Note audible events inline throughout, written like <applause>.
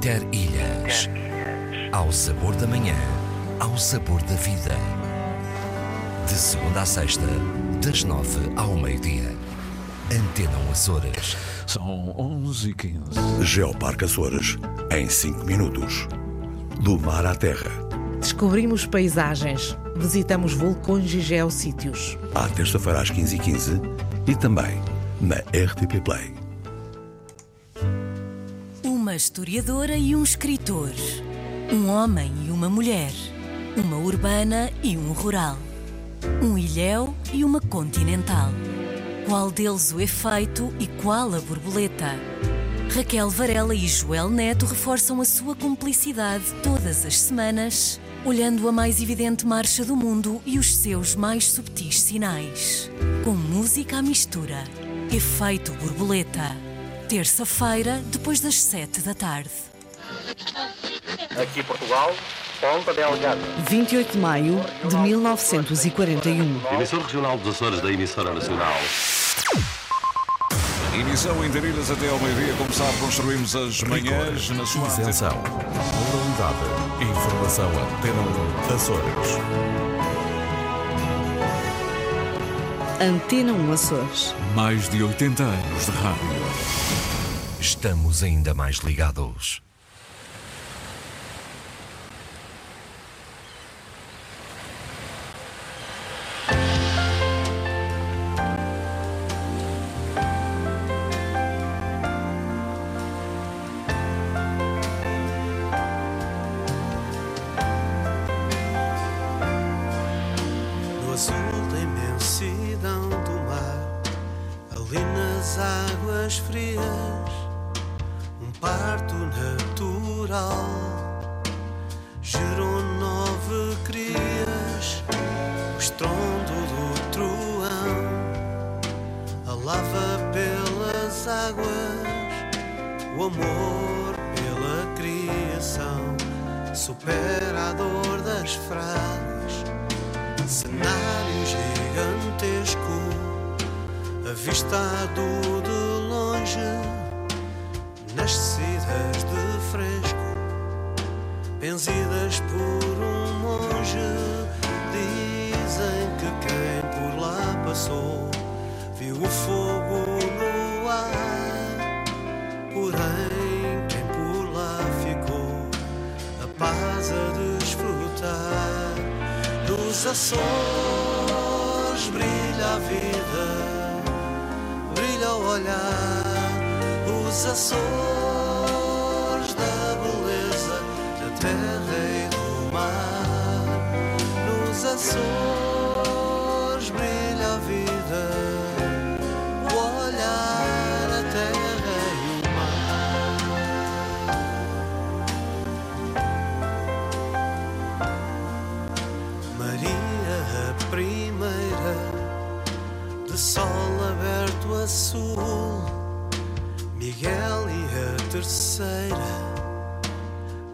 Interilhas. Ao sabor da manhã, ao sabor da vida. De segunda a sexta, das nove ao meio-dia. Antena 1 Açores. São 11 e 15. Geoparque Açores, em 5 minutos. Do mar à terra. Descobrimos paisagens, visitamos vulcões e geossítios. À terça-feira às 15h15 e também na RTP Play. Historiadora e um escritor. Um homem e uma mulher. Uma urbana e um rural. Um ilhéu e uma continental. Qual deles o efeito e qual a borboleta? Raquel Varela e Joel Neto reforçam a sua cumplicidade todas as semanas, olhando a mais evidente marcha do mundo e os seus mais subtis sinais. Com música à mistura. Efeito borboleta. Terça-feira, depois das sete da tarde. Aqui Portugal, Ponta Delgada. 28 de maio de 1941. Emissor regional dos Açores da emissora nacional. Emissão em Interilhas até ao meio-dia. Como sabe, construímos as manhãs na sua Isenção. Moralidade. Informação Antena 1 Açores. Antena 1 Açores. Mais de 80 anos de rádio. Estamos ainda mais ligados. Terra e do mar. Nos Açores brilha a vida, o olhar, a terra e o mar. Maria a primeira, de sol aberto a sul. Miguel e a terceira,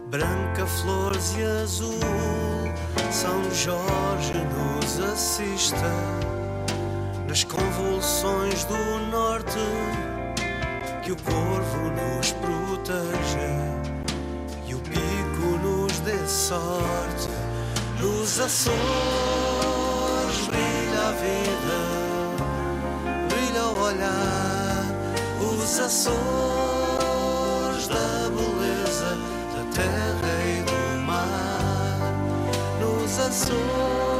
branca, flores e azul. São Jorge nos assista nas convulsões do norte. Que o corvo nos proteja e o pico nos dê sorte. Nos Açores brilha a vida, brilha o olhar. Os Açores Nos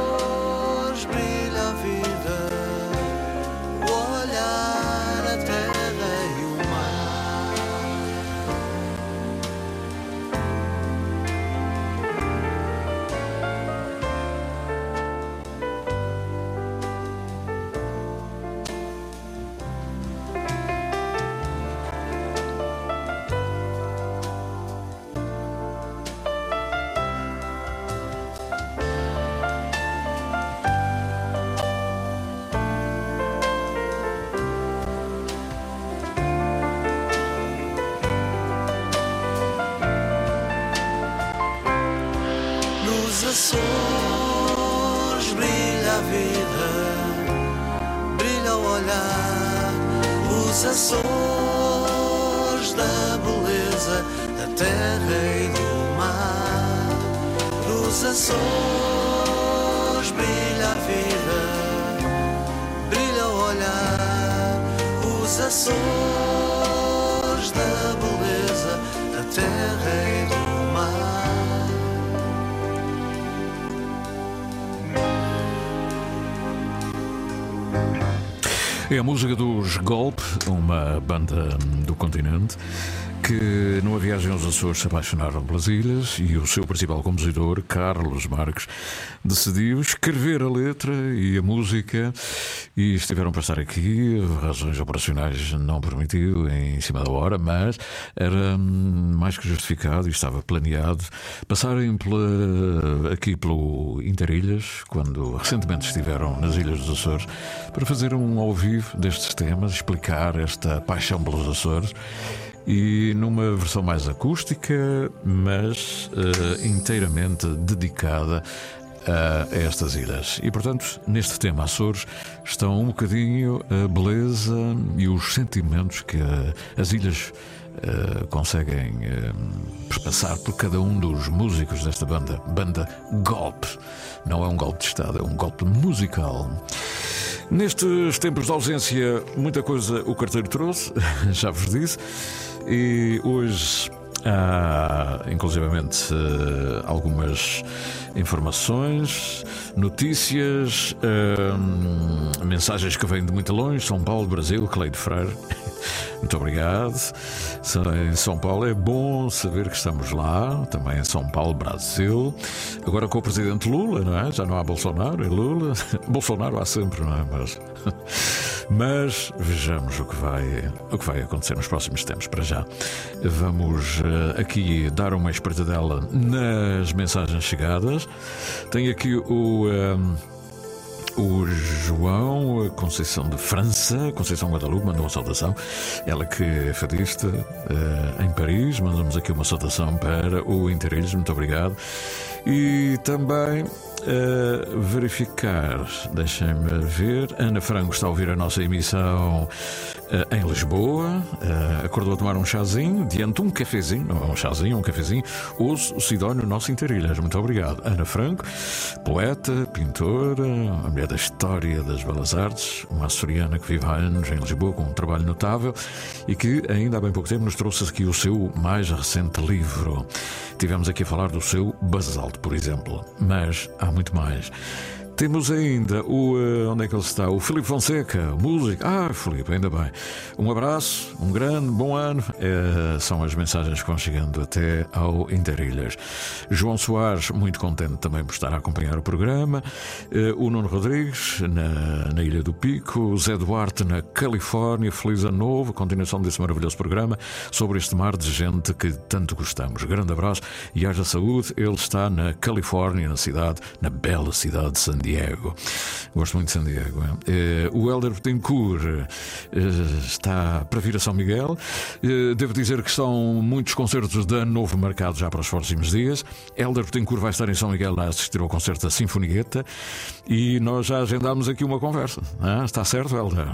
os Açores da beleza, da terra e do mar. É a música dos Golpe, uma banda do continente que numa viagem aos Açores se apaixonaram pelas ilhas e o seu principal compositor, Carlos Marques, decidiu escrever a letra e a música e estiveram para estar aqui, razões operacionais não permitiu em cima da hora, mas era hum, mais que justificado e estava planeado passarem pela, aqui pelo Interilhas, quando recentemente estiveram nas Ilhas dos Açores, para fazer um ao vivo destes temas, explicar esta paixão pelos Açores e numa versão mais acústica, mas uh, inteiramente dedicada a estas ilhas. E portanto, neste tema Açores estão um bocadinho a beleza e os sentimentos que uh, as ilhas uh, conseguem passar por cada um dos músicos desta banda, banda Golpe. Não é um golpe de Estado, é um golpe musical. Nestes tempos de ausência, muita coisa o carteiro trouxe, <laughs> já vos disse. E hoje há, inclusivamente, eh, algumas informações, notícias, hum, mensagens que vêm de muito longe São Paulo, Brasil, Cleide Freire. Muito obrigado. Em São Paulo é bom saber que estamos lá, também em São Paulo, Brasil. Agora com o presidente Lula, não é? Já não há Bolsonaro, é Lula. <laughs> Bolsonaro há sempre, não é? Mas, <laughs> mas vejamos o que, vai, o que vai acontecer nos próximos tempos. Para já, vamos eh, aqui dar uma espreitadela nas mensagens chegadas. Tenho aqui o. Ehm, o João Conceição de França, Conceição Guadalupe, mandou uma saudação. Ela que é fadista uh, em Paris, mandamos aqui uma saudação para o Interilhos, muito obrigado. E também uh, verificar, deixem-me ver, Ana Franco está a ouvir a nossa emissão uh, em Lisboa, uh, acordou a tomar um chazinho, diante um cafezinho, não um chazinho, um cafezinho, ouço o Sidónio Nosso Interilhas. Muito obrigado. Ana Franco, poeta, pintora, a mulher da história das belas artes, uma açoriana que vive há anos em Lisboa com um trabalho notável e que ainda há bem pouco tempo nos trouxe aqui o seu mais recente livro. Tivemos aqui a falar do seu basalto, por exemplo, mas há muito mais. Temos ainda o. Uh, onde é que ele está? O Filipe Fonseca, músico. Ah, Filipe, ainda bem. Um abraço, um grande, bom ano. Uh, são as mensagens que vão chegando até ao Interilhas. João Soares, muito contente também por estar a acompanhar o programa. Uh, o Nuno Rodrigues, na, na Ilha do Pico. O Zé Duarte, na Califórnia. Feliz ano novo. Continuação desse maravilhoso programa sobre este mar de gente que tanto gostamos. Grande abraço e haja saúde. Ele está na Califórnia, na cidade, na bela cidade de San Diego. Diego. Gosto muito de San Diego. É? o Helder Betancourt eh, está para vir a São Miguel. Eh, devo dizer que são muitos concertos de ano novo marcados já para os próximos dias. Helder Betancourt vai estar em São Miguel a assistir ao concerto da Sinfonieta e nós já agendámos aqui uma conversa. Ah, está certo, Helder?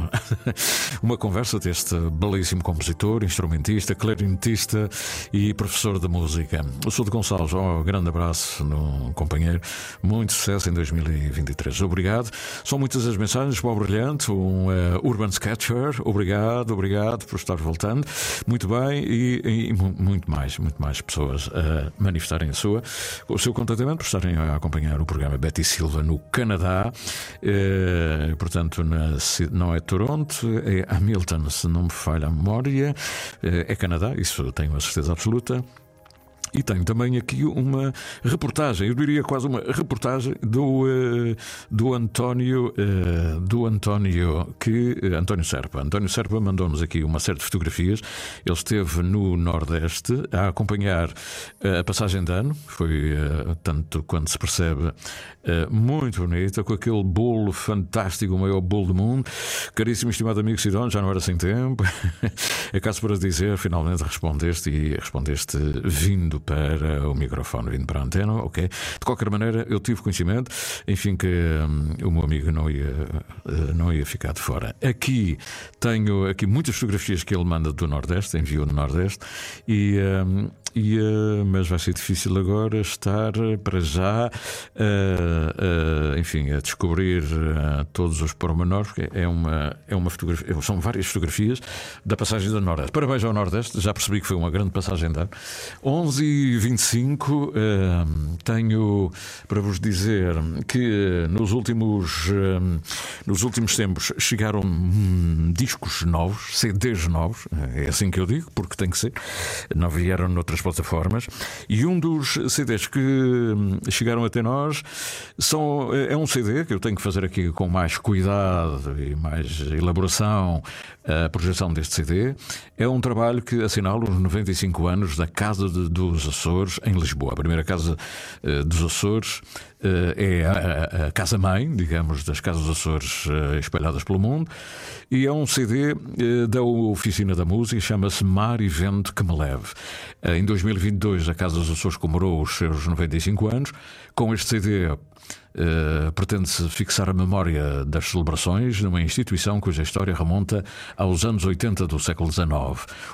<laughs> uma conversa deste belíssimo compositor, instrumentista, clarinetista e professor de música. O de Gonçalves, oh, grande abraço no companheiro. Muito sucesso em 2020. 23. Obrigado. São muitas as mensagens. Bob Brilhante, um uh, Urban Sketcher. Obrigado, obrigado por estar voltando. Muito bem. E, e, muito mais, muito mais pessoas a manifestarem a sua, o seu contentamento por estarem a acompanhar o programa Betty Silva no Canadá. Uh, portanto, na, não é Toronto, é Hamilton, se não me falha a memória. Uh, é Canadá, isso tenho a certeza absoluta. E tenho também aqui uma reportagem, eu diria quase uma reportagem do, uh, do António, uh, do António, que, uh, António Serpa. António Serpa mandou-nos aqui uma série de fotografias. Ele esteve no Nordeste a acompanhar a passagem de ano, foi tanto quando se percebe muito bonita, com aquele bolo fantástico, o maior bolo do mundo. Caríssimo estimado amigo Sidão, já não era sem tempo. <laughs> É caso para dizer, finalmente respondeste e respondeste vindo para o microfone vindo para a antena, ok? De qualquer maneira, eu tive conhecimento, enfim, que hum, o meu amigo não ia, eh, não ia ficar de fora. Aqui tenho aqui muitas fotografias que ele manda do Nordeste, enviou no Nordeste, e. hum, e, eh, mas vai ser difícil agora estar eh, para já, eh, eh, enfim, a descobrir todos os pormenores, porque é uma, é uma fotografia, são várias fotografias da passagem do Nordeste. Parabéns ao Nordeste, já percebi que foi uma grande passagem ano. 11 e 25 eh, tenho para vos dizer que eh, nos últimos, eh, nos últimos tempos chegaram hum, discos novos, CDs novos, é assim que eu digo, porque tem que ser, não vieram noutras plataformas, e um dos CDs que hum, chegaram até nós são, é um CD que eu tenho que fazer aqui com mais cuidado e mais elaboração a projeção deste CD. É um trabalho que assinala os 95 anos da Casa de- dos Açores em Lisboa. A primeira Casa eh, dos Açores eh, é a, a- casa-mãe, digamos, das Casas dos Açores eh, espalhadas pelo mundo, e é um CD da Oficina da Música, chama-se Mar e Vento que me leve. Em 2022, a Casa dos Açores comemorou os seus 95 anos. Com este CD, eh, pretende-se fixar a memória das celebrações numa instituição cuja história remonta aos anos 80 do século XIX,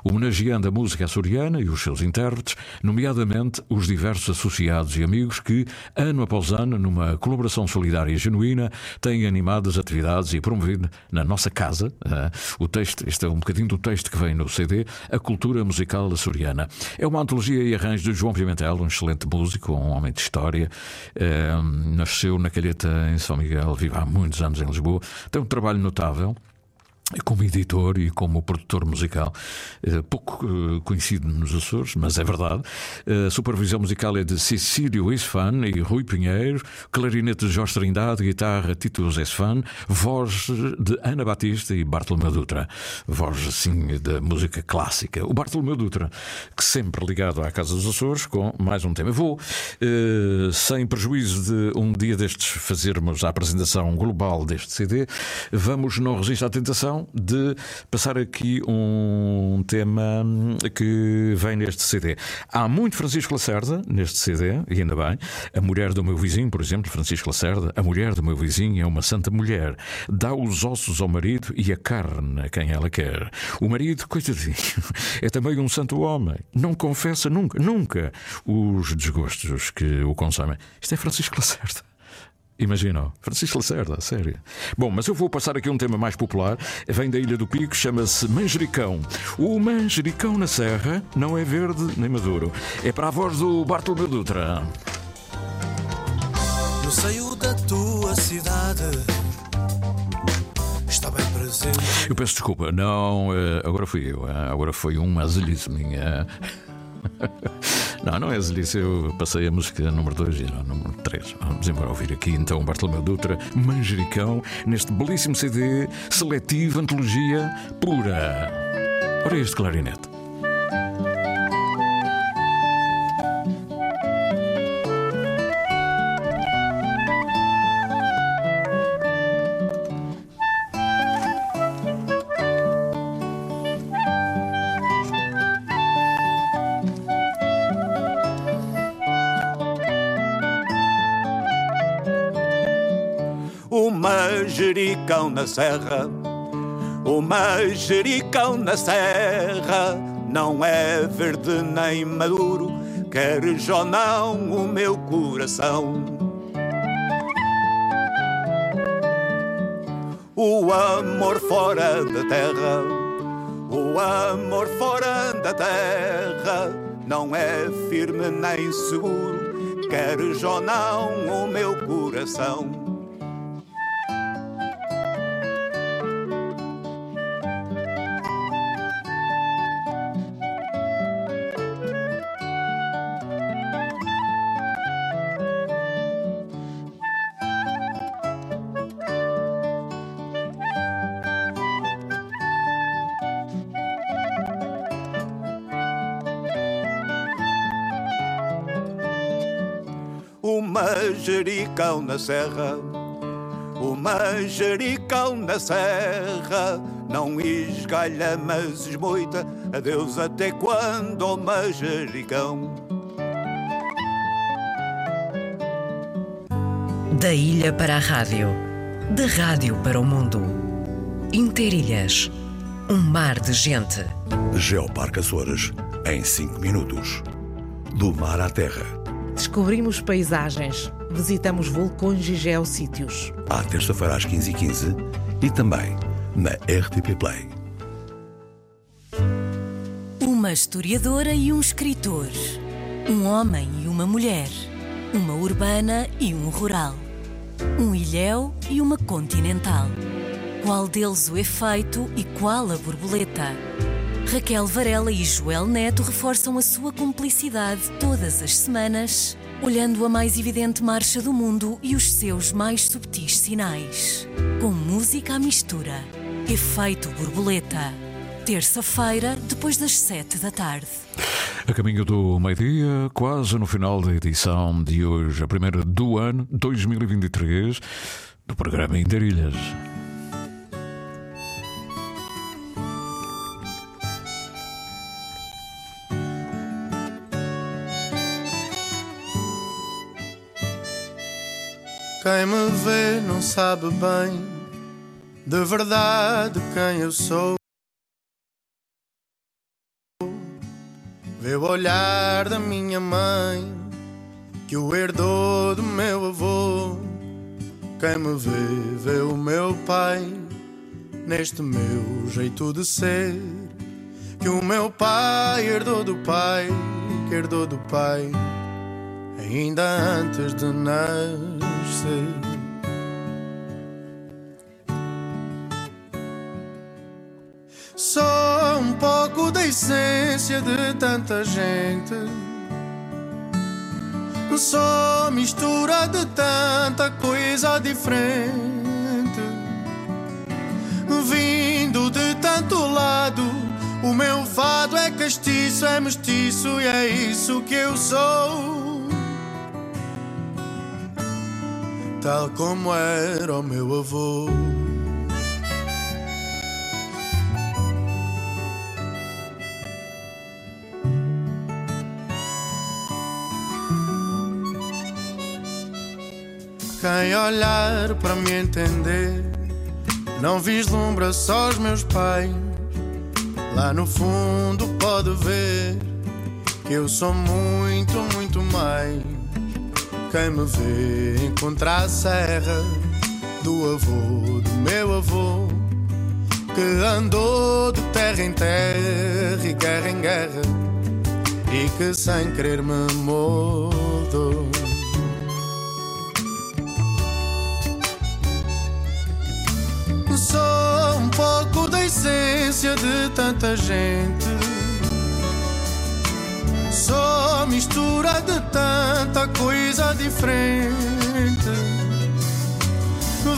homenageando a música açoriana e os seus intérpretes, nomeadamente os diversos associados e amigos que, ano após ano, numa colaboração solidária e genuína, têm animado as atividades e promovido na nossa casa eh, o texto, este é um bocadinho do texto que vem no CD, a cultura musical açoriana. É uma antologia e arranjo de João Pimentel, um excelente músico, um homem de história. Eh, nasceu na Calheta, em São Miguel, vive há muitos anos em Lisboa. Tem um trabalho notável. Como editor e como produtor musical, eh, pouco eh, conhecido nos Açores, mas é verdade. A supervisão musical é de Cecílio Isfan e Rui Pinheiro, clarinete de Jorge Trindade, guitarra Tito José Sfan, voz de Ana Batista e Bartolomeu Dutra, voz assim da música clássica. O Bartolomeu Dutra, que sempre ligado à Casa dos Açores, com mais um tema. Vou, eh, sem prejuízo de um dia destes fazermos a apresentação global deste CD, vamos não resistir à tentação de passar aqui um tema que vem neste CD. Há muito Francisco Lacerda neste CD, e ainda bem. A mulher do meu vizinho, por exemplo, Francisco Lacerda, a mulher do meu vizinho é uma santa mulher. Dá os ossos ao marido e a carne a quem ela quer. O marido, coitadinho, <laughs> é também um santo homem. Não confessa nunca, nunca os desgostos que o consomem. Isto é Francisco Lacerda. Imaginam? Francisco Lacerda, sério. Bom, mas eu vou passar aqui um tema mais popular. Vem da Ilha do Pico, chama-se Manjericão. O manjericão na serra não é verde nem maduro. É para a voz do Bartolomeu Dutra. No seio da tua cidade está bem presente. Eu peço desculpa, não. eh, Agora fui eu, eh, agora foi uma azelice minha. <laughs> Não, não é azelice, eu passei a música número 2 e não número 3. Vamos embora ouvir aqui então Bartolomeu Dutra, Manjericão, neste belíssimo CD seletivo, antologia pura. Ora, este clarinete. Na serra, o manjericão na serra, não é verde nem maduro, queres ou não o meu coração. O amor fora da terra, o amor fora da terra, não é firme nem seguro, queres ou não o meu coração. o manjericão na serra. O manjericão na serra não esgalha, mas esmoita. Adeus até quando, o majericão. manjericão? Da ilha para a rádio, de rádio para o mundo. Interilhas, um mar de gente. Geoparque Açores, em 5 minutos. Do mar à terra. Descobrimos paisagens, visitamos vulcões e geossítios. À terça-feira às 15h15 e também na RTP Play. Uma historiadora e um escritor. Um homem e uma mulher. Uma urbana e um rural. Um ilhéu e uma continental. Qual deles o efeito e qual a borboleta? Raquel Varela e Joel Neto reforçam a sua cumplicidade todas as semanas, olhando a mais evidente marcha do mundo e os seus mais subtis sinais. Com música à mistura. Efeito borboleta. Terça-feira, depois das sete da tarde. A caminho do meio-dia, quase no final da edição de hoje, a primeira do ano 2023, do programa Interilhas. Quem me vê não sabe bem de verdade quem eu sou. Vê o olhar da minha mãe que o herdou do meu avô. Quem me vê, vê o meu pai neste meu jeito de ser. Que o meu pai herdou do pai, que herdou do pai, ainda antes de nascer. Só um pouco da essência de tanta gente. Só mistura de tanta coisa diferente. Vindo de tanto lado, o meu fado é castiço, é mestiço e é isso que eu sou. Tal como era o meu avô. Quem olhar para me entender não vislumbra só os meus pais. Lá no fundo pode ver que eu sou muito, muito mais. Quem me vê encontrar a serra do avô, do meu avô, que andou de terra em terra e guerra em guerra e que sem querer me mudou. Sou um pouco da essência de tanta gente. Sou mistura de tanta coisa diferente.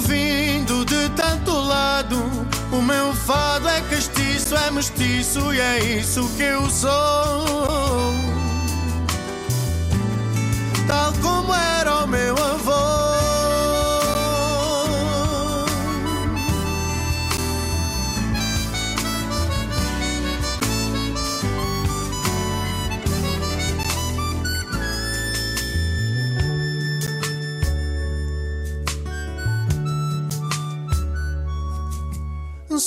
Vindo de tanto lado, o meu fado é castiço, é mestiço e é isso que eu sou. Tal como era o meu avô.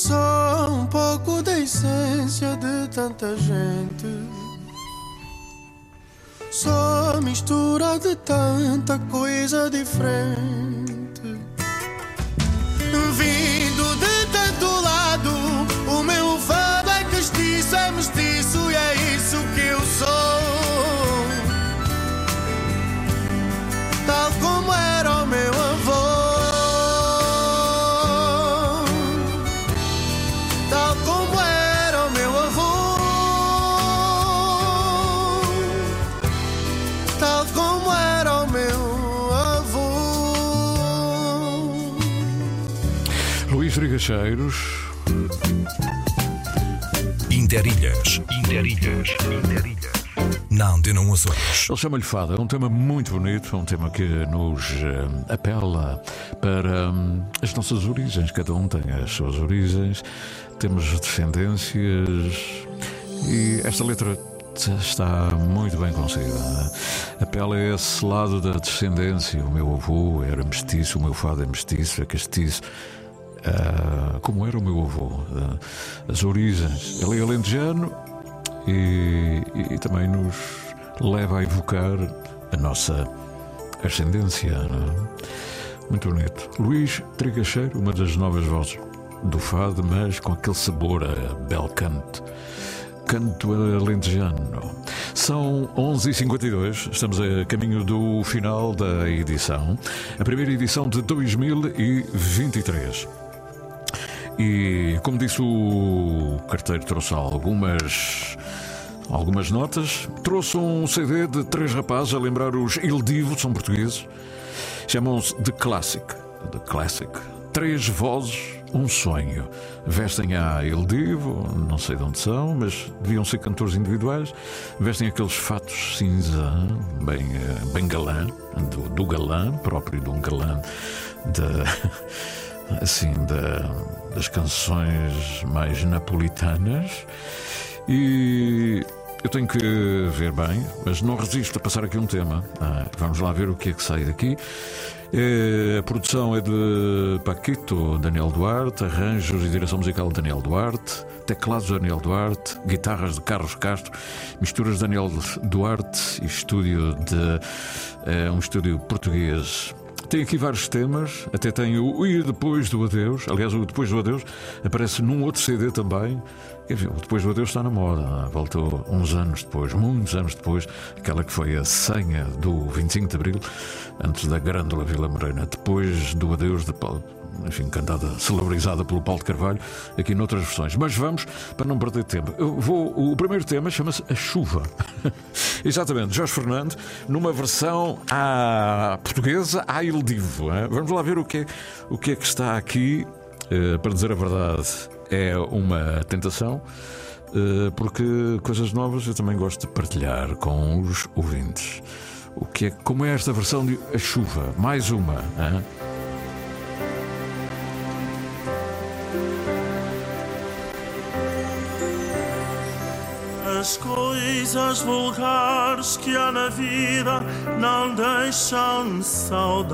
Só um pouco da essência de tanta gente. Só mistura de tanta coisa diferente. Luís Rigacheiros, Interilhas. Interilhas. Interilhas. Na Antena 1 Açores. ele chama-lhe Fada. É um tema muito bonito, é um tema que nos eh, apela para hum, as nossas origens. Cada um tem as suas origens, temos descendências e esta letra está muito bem conseguida. Apela a esse lado da descendência. O meu avô era mestiço, o meu fado é mestiço, é castiço. Uh, como era o meu avô, uh, as origens. Ele é alentejano e, e, também nos leva a evocar a nossa ascendência. É? Muito bonito. Luís Trigacheiro, uma das novas vozes do fado, mas com aquele sabor a bel canto. Canto alentejano. São 11h52, estamos a caminho do final da edição, a primeira edição de 2023. E, como disse o carteiro, trouxe algumas. Algumas notas. Trouxe um CD de três rapazes a lembrar os Il Divo, são portugueses. Chamam-se The Classic. The Classic. Três vozes, um sonho. Vestem a Il Divo, não sei de onde são, mas deviam ser cantores individuais. Vestem aqueles fatos cinza, bem, eh, bem galã, do, do galã, próprio de um galã de, <laughs> assim, da das canções mais napolitanas e eu tenho que ver bem, mas não resisto a passar aqui um tema. Ah, vamos lá ver o que é que sai daqui. É, a produção é de Paquito Daniel Duarte, arranjos e direção musical Daniel Duarte, teclados Daniel Duarte, guitarras de Carlos Castro, misturas Daniel Duarte e estúdio de é, um estúdio português tem aqui vários temas, até tem o E Depois do Adeus. Aliás, o Depois do Adeus aparece num outro CD também. Dizer, o Depois do Adeus está na moda. Voltou uns anos depois, muitos anos depois, aquela que foi a senha do 25 de Abril, antes da Grândola Vila Morena. Depois do Adeus de Paulo enfim, cantada, celebrizada pelo Paulo de Carvalho, aqui noutras versões. Mas vamos, para não perder tempo, eu vou, o primeiro tema chama-se A Chuva. <laughs> Exatamente, Jorge Fernando, numa versão à portuguesa, à Il Divo. Hein? Vamos lá ver o que é, o que, é que está aqui. Uh, para dizer a verdade, é uma tentação. Uh, porque coisas novas eu também gosto de partilhar com os ouvintes. O que é, como é esta versão de A Chuva? Mais uma. Hein? As coisas vulgares que há na vida não deixam saudades.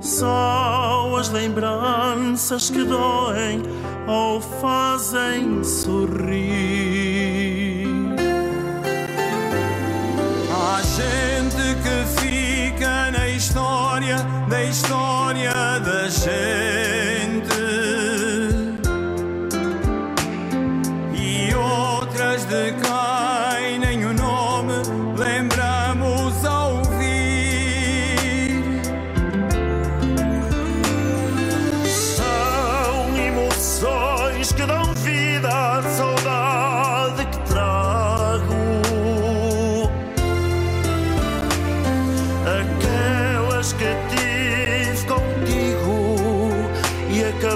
Só as lembranças que doem ou fazem sorrir. Há gente que fica na história da história da gente.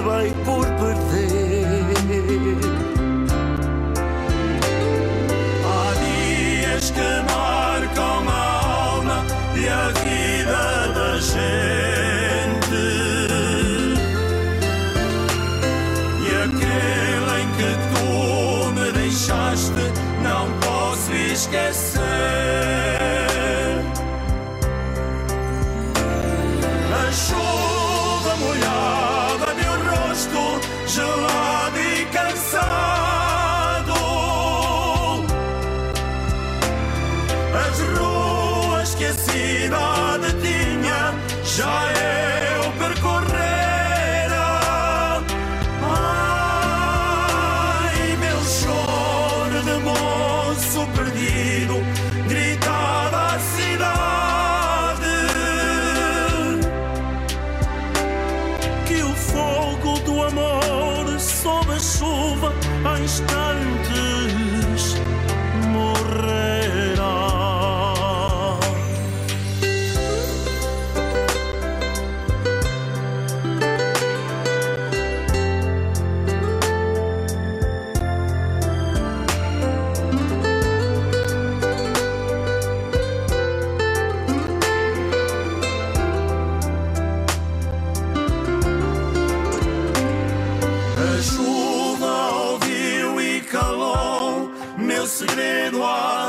E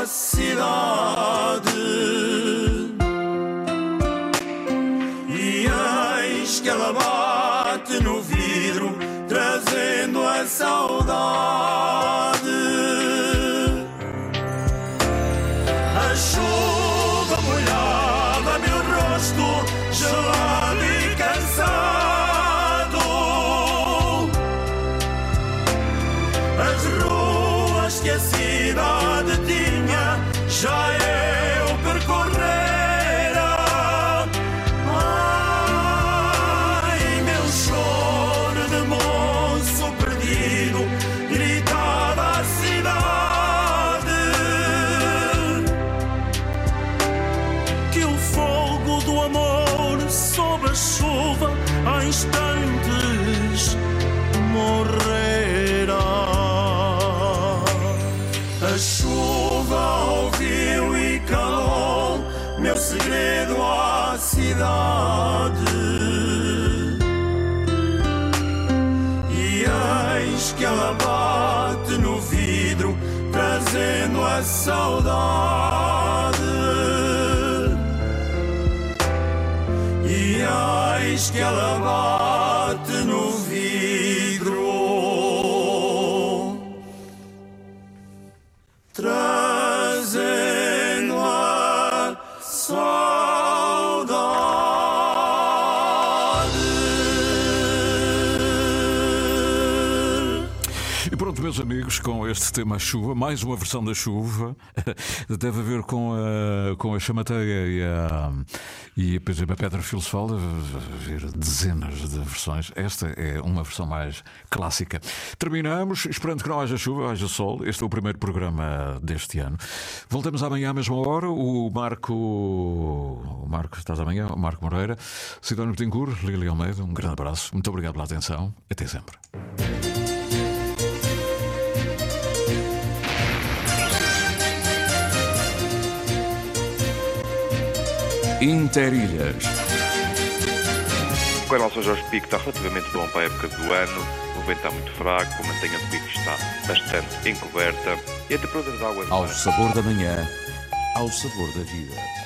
cidade. E eis que ela bate no vidro, trazendo a saudade. A chuva há instantes morrerá. A chuva ouviu e calou meu segredo à cidade. E eis que ela bate no vidro, trazendo a saudade. E eis com este tema chuva, mais uma versão da chuva, <laughs> deve haver com a, com a chamateia e a, e por exemplo, a Pedra Filosofal, deve haver dezenas de versões. Esta é uma versão mais clássica. Terminamos, esperando que não haja chuva, haja sol. Este é o primeiro programa deste ano. Voltamos amanhã à mesma hora. O Marco. O Marco, estás amanhã? O Marco Moreira, Sidónio Betancourt, Lili Almeida, um grande abraço. Muito obrigado pela atenção. Até sempre. Interilhas. O canal São Jorge Pico está relativamente bom para a época do ano. O vento está muito fraco, a mantenha do pico está bastante encoberta e a temperatura da água... Ao sabor da manhã, ao sabor da vida.